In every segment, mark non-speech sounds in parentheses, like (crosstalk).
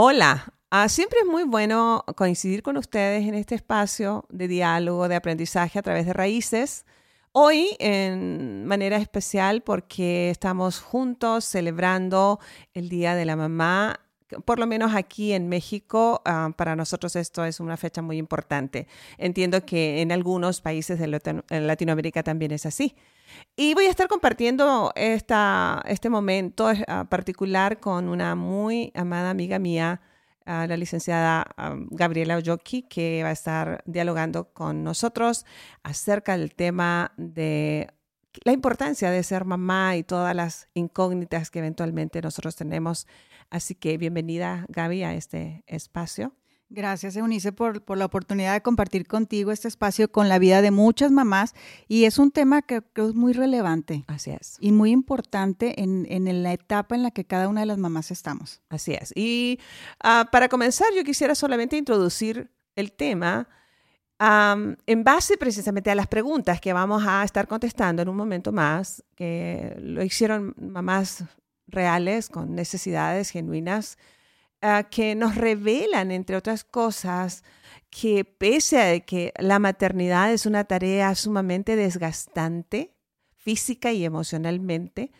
Hola, ah, siempre es muy bueno coincidir con ustedes en este espacio de diálogo, de aprendizaje a través de raíces. Hoy en manera especial porque estamos juntos celebrando el Día de la Mamá por lo menos aquí en México, ah, para nosotros esto es una fecha muy importante. Entiendo que en algunos países de Latinoamérica también es así. Y voy a estar compartiendo esta, este momento ah, particular con una muy amada amiga mía, ah, la licenciada Gabriela Oyoki, que va a estar dialogando con nosotros acerca del tema de la importancia de ser mamá y todas las incógnitas que eventualmente nosotros tenemos Así que bienvenida, Gaby, a este espacio. Gracias, Eunice, por, por, la oportunidad de compartir contigo este espacio con la vida de muchas mamás. Y es un tema que creo es muy relevante. Así es. Y muy importante en, en la etapa en la que cada una de las mamás estamos. Así es. Y ah, para comenzar, yo quisiera solamente introducir el tema en base precisamente a las preguntas que vamos a estar contestando en un momento más, que lo hicieron mamás reales, con necesidades genuinas, ah, que nos revelan, entre otras cosas, que pese a que la maternidad es una tarea sumamente desgastante, física y emocionalmente,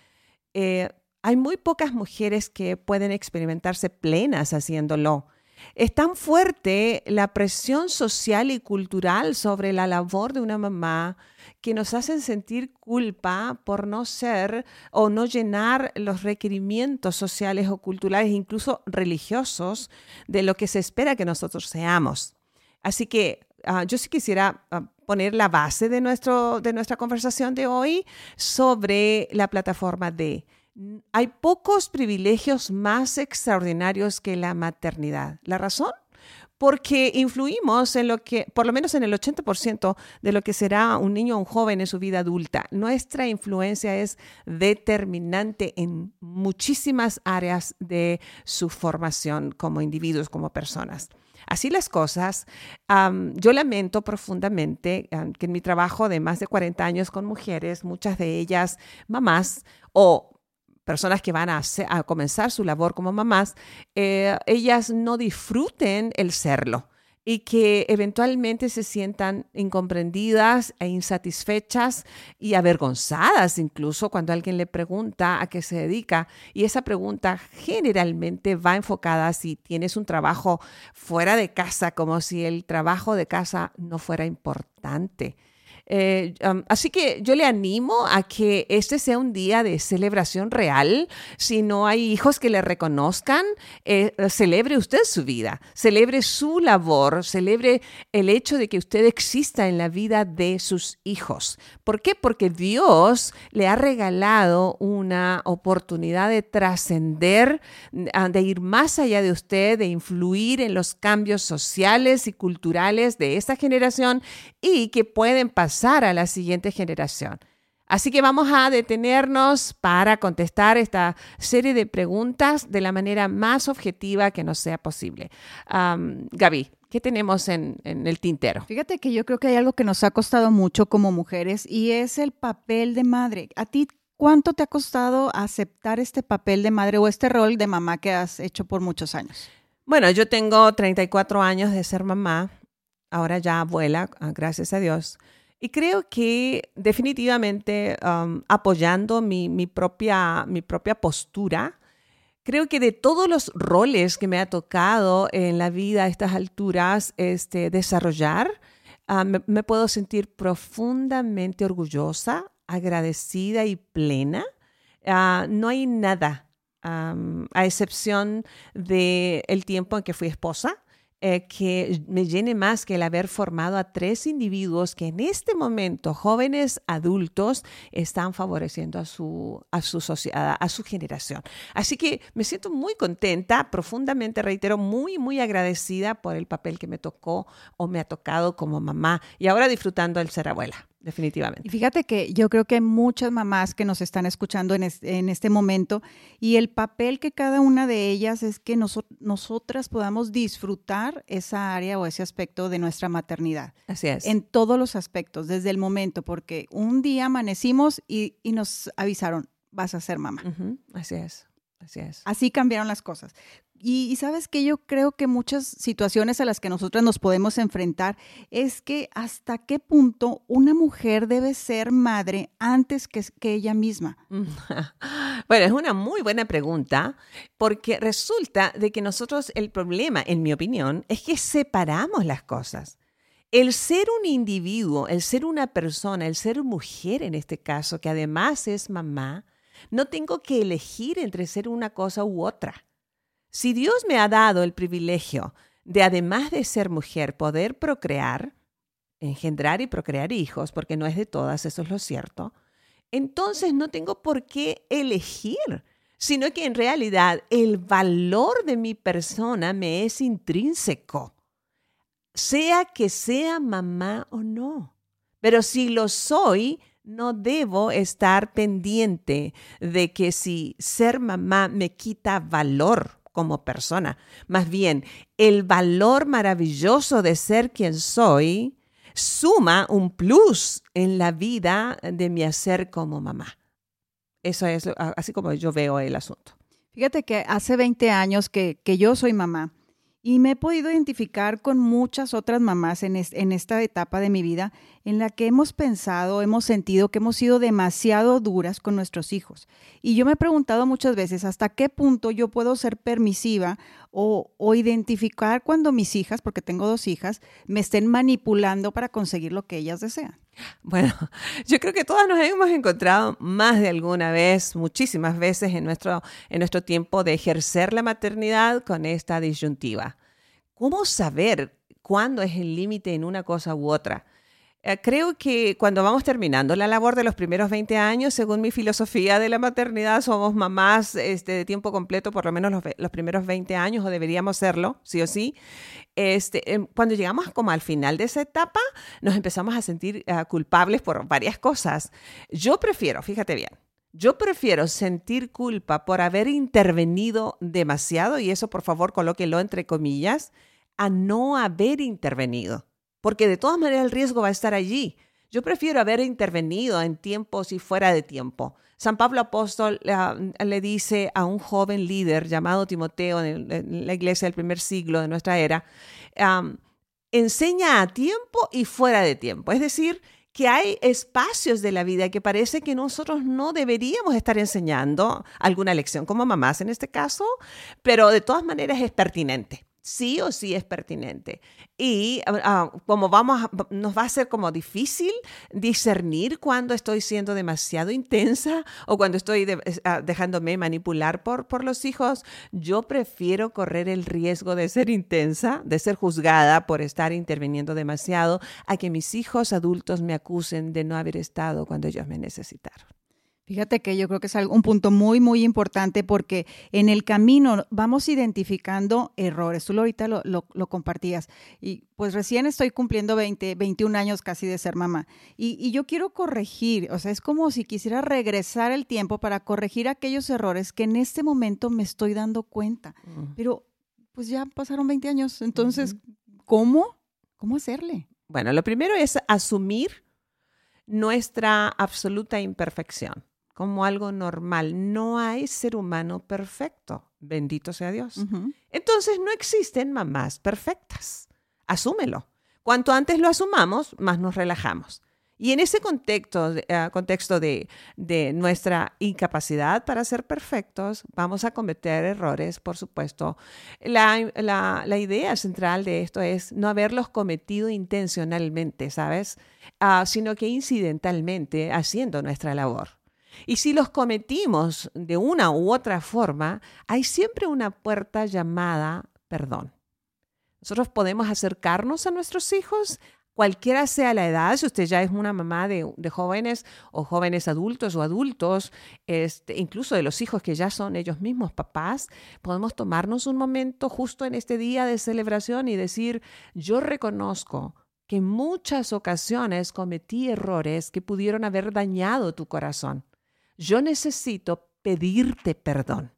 eh, hay muy pocas mujeres que pueden experimentarse plenas haciéndolo. Es tan fuerte la presión social y cultural sobre la labor de una mamá que nos hacen sentir culpa por no ser o no llenar los requerimientos sociales o culturales, incluso religiosos, de lo que se espera que nosotros seamos. Así que ah, yo sí quisiera ah, poner la base de, nuestro, de nuestra conversación de hoy sobre la plataforma de hay pocos privilegios más extraordinarios que la maternidad. ¿La razón? Porque influimos en lo que, por lo menos en el 80% de lo que será un niño o un joven en su vida adulta. Nuestra influencia es determinante en muchísimas áreas de su formación como individuos, como personas. Así las cosas, yo lamento profundamente que en mi trabajo de más de 40 años con mujeres, muchas de ellas mamás o personas que van a, comenzar su labor como mamás, eh, ellas no disfruten el serlo y que eventualmente se sientan incomprendidas e insatisfechas y avergonzadas incluso cuando alguien le pregunta a qué se dedica. Y esa pregunta generalmente va enfocada si tienes un trabajo fuera de casa, como si el trabajo de casa no fuera importante. Eh, así que yo le animo a que este sea un día de celebración real. Si no hay hijos que le reconozcan, eh, celebre usted su vida, celebre su labor, celebre el hecho de que usted exista en la vida de sus hijos. ¿Por qué? Porque Dios le ha regalado una oportunidad de trascender, de ir más allá de usted, de influir en los cambios sociales y culturales de esta generación y que pueden pasar a la siguiente generación. Así que vamos a detenernos para contestar esta serie de preguntas de la manera más objetiva que nos sea posible. Gaby, ¿qué tenemos en, en, el tintero? Fíjate que yo creo que hay algo que nos ha costado mucho como mujeres y es el papel de madre. ¿A ti cuánto te ha costado aceptar este papel de madre o este rol de mamá que has hecho por muchos años? Bueno, yo tengo 34 años de ser mamá, ahora ya abuela, ah, gracias a Dios. Y creo que definitivamente um, apoyando mi, propia, mi propia postura, creo que de todos los roles que me ha tocado en la vida a estas alturas este, desarrollar, uh, me, puedo sentir profundamente orgullosa, agradecida y plena. Uh, no hay nada, a excepción del el tiempo en que fui esposa, eh, que me llene más que el haber formado a tres individuos que en este momento, jóvenes adultos, están favoreciendo a su, a su sociedad, a su generación. Así que me siento muy contenta, profundamente, reitero, muy, muy agradecida por el papel que me tocó o me ha tocado como mamá y ahora disfrutando el ser abuela definitivamente. Y fíjate que yo creo que hay muchas mamás que nos están escuchando en, este momento y el papel que cada una de ellas es que nosotras podamos disfrutar esa área o ese aspecto de nuestra maternidad. Así es. En todos los aspectos, desde el momento, porque un día amanecimos y, nos avisaron, vas a ser mamá. Así es. Así es. Así cambiaron las cosas. Y, sabes que yo creo que muchas situaciones a las que nosotras nos podemos enfrentar es que hasta qué punto una mujer debe ser madre antes que, que ella misma. (laughs) Bueno, es una muy buena pregunta porque resulta de que nosotros el problema, en mi opinión, es que separamos las cosas. El ser un individuo, el ser una persona, el ser mujer en este caso, que además es mamá, no tengo que elegir entre ser una cosa u otra. Si Dios me ha dado el privilegio de, además de ser mujer, poder procrear, engendrar y procrear hijos, porque no es de todas, eso es lo cierto, entonces no tengo por qué elegir, sino que en realidad el valor de mi persona me es intrínseco, sea que sea mamá o no. Pero si lo soy, no debo estar pendiente de que si ser mamá me quita valor como persona. Más bien, el valor maravilloso de ser quien soy suma un plus en la vida de mi hacer como mamá. Eso es así como yo veo el asunto. Fíjate que hace 20 años que, que yo soy mamá y me he podido identificar con muchas otras mamás en, esta etapa de mi vida en la que hemos pensado, hemos sentido que hemos sido demasiado duras con nuestros hijos. Y yo me he preguntado muchas veces hasta qué punto yo puedo ser permisiva o identificar cuando mis hijas, porque tengo dos hijas, me estén manipulando para conseguir lo que ellas desean. (laughs) Bueno, yo creo que todas nos hemos encontrado más de alguna vez, muchísimas veces en nuestro, en nuestro tiempo de ejercer la maternidad con esta disyuntiva. ¿Cómo saber cuándo es el límite en una cosa u otra? Eh, creo que cuando vamos terminando la labor de los primeros 20 años, según mi filosofía de la maternidad, somos mamás este, de tiempo completo por lo menos los, primeros 20 años o deberíamos serlo, sí o sí. Este, em, cuando llegamos como al final de esa etapa, nos empezamos a sentir eh, culpables por varias cosas. Yo prefiero, fíjate bien, yo prefiero sentir culpa por haber intervenido demasiado, y eso por favor colóquelo entre comillas, a no haber intervenido porque de todas maneras el riesgo va a estar allí. Yo prefiero haber intervenido en tiempos y fuera de tiempo. San Pablo Apóstol le dice a un joven líder llamado Timoteo en, la iglesia del primer siglo de nuestra era, enseña a tiempo y fuera de tiempo. Es decir, que hay espacios de la vida que parece que nosotros no deberíamos estar enseñando alguna lección como mamás en este caso, pero de todas maneras es pertinente sí o sí es pertinente. Y ah, ah, como vamos, nos va a ser como difícil discernir cuando estoy siendo demasiado intensa o cuando estoy ah, dejándome manipular por, por los hijos. Yo prefiero correr el riesgo de ser intensa, de ser juzgada por estar interviniendo demasiado, a que mis hijos adultos me acusen de no haber estado cuando ellos me necesitaron. Fíjate que yo creo que es un punto muy, muy importante porque en el camino vamos identificando errores. Tú ahorita lo, lo, compartías. Y pues recién estoy cumpliendo 20, 21 años casi de ser mamá. Y, y, yo quiero corregir, o sea, es como si quisiera regresar el tiempo para corregir aquellos errores que en este momento me estoy dando cuenta. Pero pues ya pasaron 20 años. Entonces, ¿cómo? ¿Cómo hacerle? Bueno, lo primero es asumir nuestra absoluta imperfección como algo normal. No hay ser humano perfecto. Bendito sea Dios. Entonces no existen mamás perfectas. Asúmelo. Cuanto antes lo asumamos, más nos relajamos. Y en ese contexto, uh, contexto de, de, nuestra incapacidad para ser perfectos, vamos a cometer errores, por supuesto. La, la, la idea central de esto es no haberlos cometido intencionalmente, ¿sabes? Uh, sino que incidentalmente haciendo nuestra labor. Y si los cometimos de una u otra forma, hay siempre una puerta llamada perdón. Nosotros podemos acercarnos a nuestros hijos, cualquiera sea la edad, si usted ya es una mamá de, jóvenes o jóvenes adultos o adultos, este, incluso de los hijos que ya son ellos mismos papás, podemos tomarnos un momento justo en este día de celebración y decir, yo reconozco que en muchas ocasiones cometí errores que pudieron haber dañado tu corazón yo necesito pedirte perdón.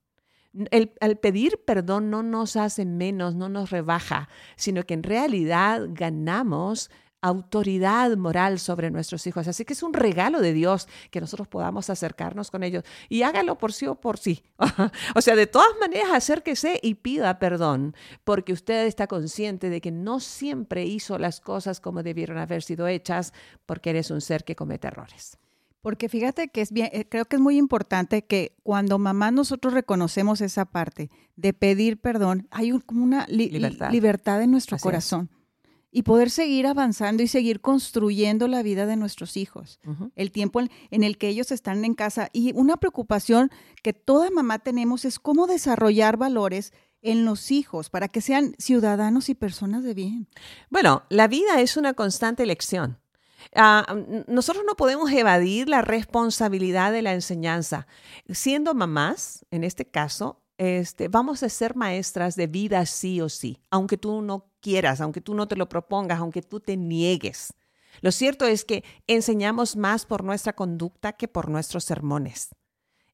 El, pedir perdón no nos hace menos, no nos rebaja, sino que en realidad ganamos autoridad moral sobre nuestros hijos. Así que es un regalo de Dios que nosotros podamos acercarnos con ellos y hágalo por sí o por sí. (laughs) o sea, de todas maneras, acérquese y pida perdón porque usted está consciente de que no siempre hizo las cosas como debieron haber sido hechas porque eres un ser que comete errores. Porque fíjate que es bien, eh, creo que es muy importante que cuando mamá nosotros reconocemos esa parte de pedir perdón, hay como una libertad. en nuestro corazón y poder seguir avanzando y seguir construyendo la vida de nuestros hijos, el tiempo en, el que ellos están en casa. Y una preocupación que toda mamá tenemos es cómo desarrollar valores en los hijos para que sean ciudadanos y personas de bien. Bueno, la vida es una constante elección. Ah, nosotros no podemos evadir la responsabilidad de la enseñanza. Siendo mamás, en este caso, este, vamos a ser maestras de vida sí o sí, aunque tú no quieras, aunque tú no te lo propongas, aunque tú te niegues. Lo cierto es que enseñamos más por nuestra conducta que por nuestros sermones.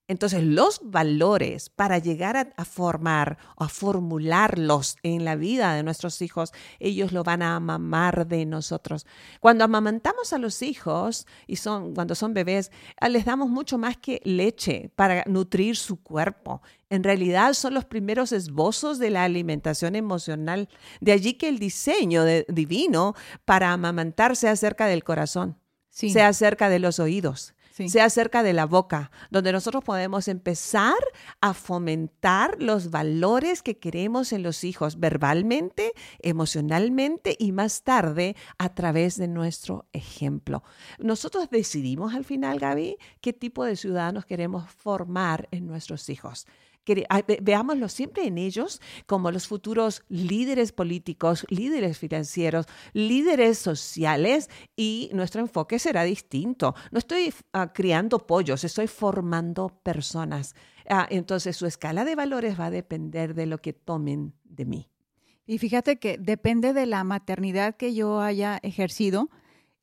Entonces, los valores para llegar a, formar o a formularlos en la vida de nuestros hijos, ellos lo van a amamar de nosotros. Cuando amamantamos a los hijos, y son cuando son bebés, ah, les damos mucho más que leche para nutrir su cuerpo. En realidad son los primeros esbozos de la alimentación emocional. De allí que el diseño divino para amamantarse acerca del corazón, sea acerca de los oídos sea cerca de la boca, donde nosotros podemos empezar a fomentar los valores que queremos en los hijos verbalmente, emocionalmente y más tarde a través de nuestro ejemplo. Nosotros decidimos al final, Gaby, qué tipo de ciudadanos queremos formar en nuestros hijos veámoslo siempre en ellos como los futuros líderes políticos, líderes financieros, líderes sociales y nuestro enfoque será distinto. No estoy ah, criando pollos, estoy formando personas. Ah, entonces su escala de valores va a depender de lo que tomen de mí. Y fíjate que depende de la maternidad que yo haya ejercido,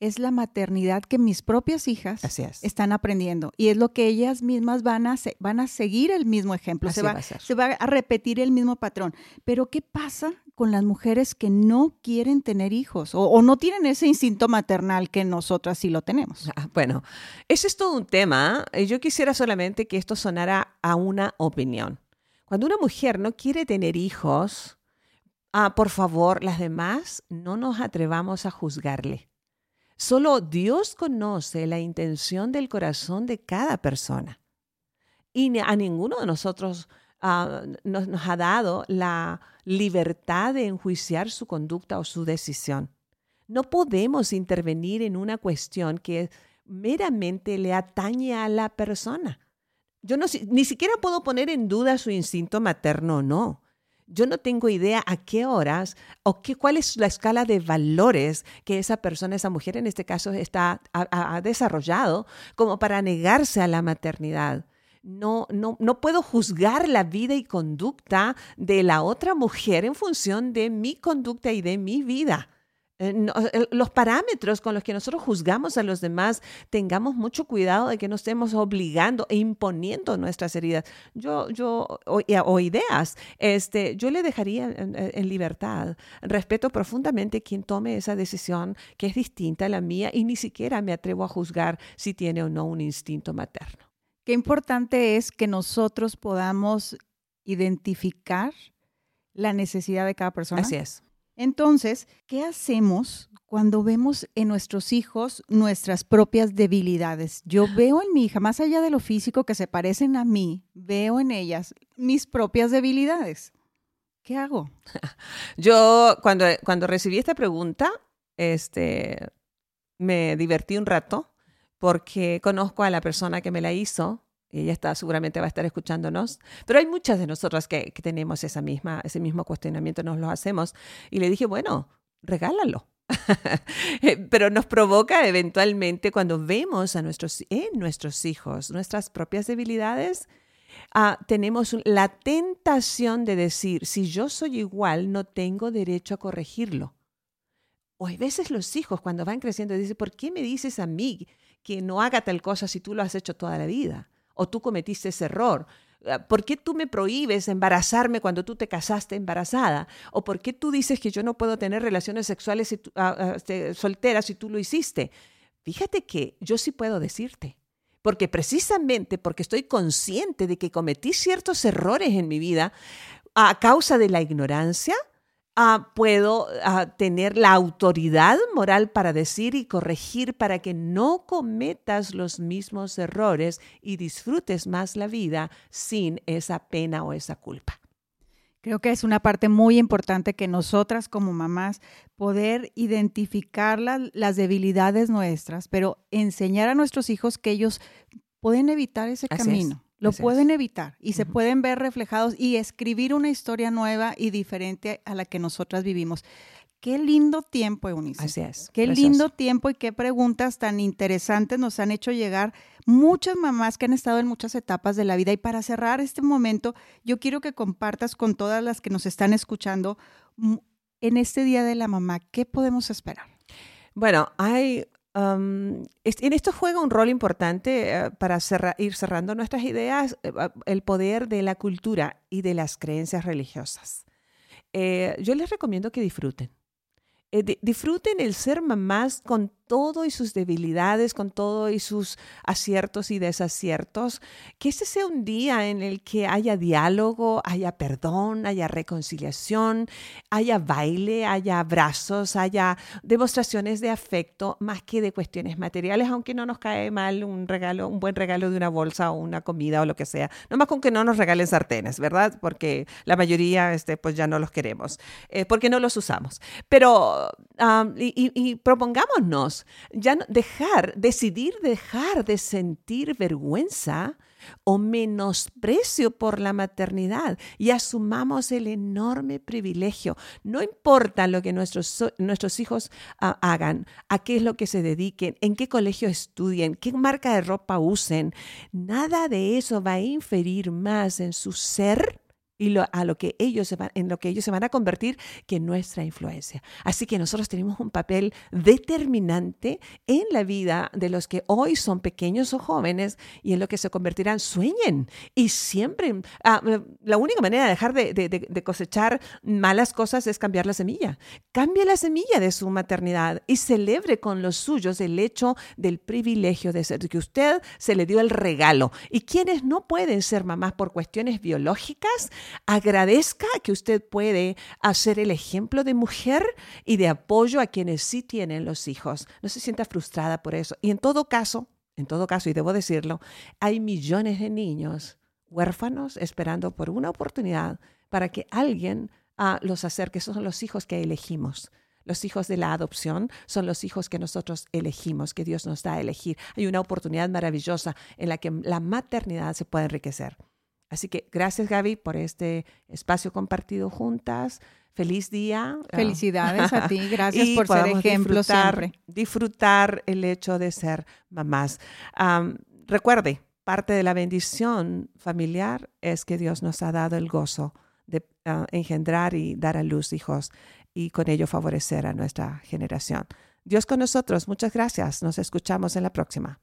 es la maternidad que mis propias hijas están aprendiendo y es lo que ellas mismas van a, van a seguir el mismo ejemplo, se va, se va, a repetir el mismo patrón. Pero ¿qué pasa con las mujeres que no quieren tener hijos o, no tienen ese instinto maternal que nosotras sí lo tenemos? Ah, bueno, ese es todo un tema. Yo quisiera solamente que esto sonara a una opinión. Cuando una mujer no quiere tener hijos, ah, por favor, las demás no nos atrevamos a juzgarle Solo Dios conoce la intención del corazón de cada persona. Y a ninguno de nosotros ah, nos, nos ha dado la libertad de enjuiciar su conducta o su decisión. No podemos intervenir en una cuestión que meramente le atañe a la persona. Yo no, ni siquiera puedo poner en duda su instinto materno o no. Yo no tengo idea a qué horas o qué, cuál es la escala de valores que esa persona, esa mujer en este caso, está, ha, desarrollado como para negarse a la maternidad. No, no, no puedo juzgar la vida y conducta de la otra mujer en función de mi conducta y de mi vida. Eh, los parámetros con los que nosotros juzgamos a los demás, tengamos mucho cuidado de que no estemos obligando e imponiendo nuestras heridas. Yo, yo, o, ideas, este, yo le dejaría en, libertad. Respeto profundamente quien tome esa decisión que es distinta a la mía y ni siquiera me atrevo a juzgar si tiene o no un instinto materno. Qué importante es que nosotros podamos identificar la necesidad de cada persona. Así es. Entonces, ¿qué hacemos cuando vemos en nuestros hijos nuestras propias debilidades? Yo veo en mi hija, más allá de lo físico que se parecen a mí, veo en ellas mis propias debilidades. ¿Qué hago? (laughs) Yo cuando, cuando recibí esta pregunta, este, me divertí un rato porque conozco a la persona que me la hizo ella está, seguramente va a estar escuchándonos, pero hay muchas de nosotras que, tenemos esa misma, ese mismo cuestionamiento, nos lo hacemos. Y le dije, bueno, regálalo. (laughs) pero nos provoca eventualmente cuando vemos a nuestros, en nuestros hijos nuestras propias debilidades, ah, tenemos la tentación de decir, si yo soy igual, no tengo derecho a corregirlo. O hay veces los hijos cuando van creciendo dicen, ¿por qué me dices a mí que no haga tal cosa si tú lo has hecho toda la vida? O tú cometiste ese error. ah, ¿por qué tú me prohíbes embarazarme cuando tú te casaste embarazada? ¿O por qué tú dices que yo no puedo tener relaciones sexuales ah, ah, este, solteras si tú lo hiciste? Fíjate que yo sí puedo decirte, porque precisamente porque estoy consciente de que cometí ciertos errores en mi vida a causa de la ignorancia, Ah, puedo ah, tener la autoridad moral para decir y corregir para que no cometas los mismos errores y disfrutes más la vida sin esa pena o esa culpa. Creo que es una parte muy importante que nosotras como mamás poder identificar las debilidades nuestras, pero enseñar a nuestros hijos que ellos pueden evitar ese camino. Lo pueden evitar y se pueden ver reflejados y escribir una historia nueva y diferente a la que nosotras vivimos. Qué lindo tiempo, Eunice. Así es. Qué lindo tiempo y qué preguntas tan interesantes nos han hecho llegar muchas mamás que han estado en muchas etapas de la vida. Y para cerrar este momento, yo quiero que compartas con todas las que nos están escuchando en este Día de la Mamá, ¿qué podemos esperar? Bueno, hay en esto juega un rol importante eh, para ir cerrando nuestras ideas, eh, el poder de la cultura y de las creencias religiosas. Eh, yo les recomiendo que disfruten. disfruten el ser mamás con todo y sus debilidades, con todo y sus aciertos y desaciertos, que ese sea un día en el que haya diálogo, haya perdón, haya reconciliación, haya baile, haya abrazos, haya demostraciones de afecto, más que de cuestiones materiales, aunque no nos cae mal un regalo, un buen regalo de una bolsa o una comida o lo que sea. No más con que no nos regalen sartenes, ¿verdad? Porque la mayoría, este, pues ya no los queremos, eh, porque no los usamos. Pero, y, y propongámonos ya dejar, decidir dejar de sentir vergüenza o menosprecio por la maternidad y asumamos el enorme privilegio. No importa lo que nuestros, nuestros hijos ah, hagan, a qué es lo que se dediquen, en qué colegio estudien, qué marca de ropa usen, nada de eso va a inferir más en su ser y a lo que ellos se van, en lo que ellos se van a convertir que nuestra influencia. Así que nosotros tenemos un papel determinante en la vida de los que hoy son pequeños o jóvenes y en lo que se convertirán. Sueñen y siempre. Ah, la única manera de dejar de, de, cosechar malas cosas es cambiar la semilla. Cambie la semilla de su maternidad y celebre con los suyos el hecho del privilegio de ser, que usted se le dio el regalo. Y quienes no pueden ser mamás por cuestiones biológicas, Agradezca que usted puede hacer el ejemplo de mujer y de apoyo a quienes sí tienen los hijos. No se sienta frustrada por eso. Y en todo caso, en todo caso, y debo decirlo, hay millones de niños huérfanos esperando por una oportunidad para que alguien ah, los acerque. Esos son los hijos que elegimos. Los hijos de la adopción son los hijos que nosotros elegimos, que Dios nos da a elegir. Hay una oportunidad maravillosa en la que la maternidad se puede enriquecer. Así que gracias Gaby por este espacio compartido juntas. Feliz día. Felicidades a ti. (laughs) Gracias por ser ejemplo disfrutar, siempre. Disfrutar el hecho de ser mamás. recuerde, parte de la bendición familiar es que Dios nos ha dado el gozo de ah, engendrar y dar a luz hijos y con ello favorecer a nuestra generación. Dios con nosotros. Muchas gracias. Nos escuchamos en la próxima.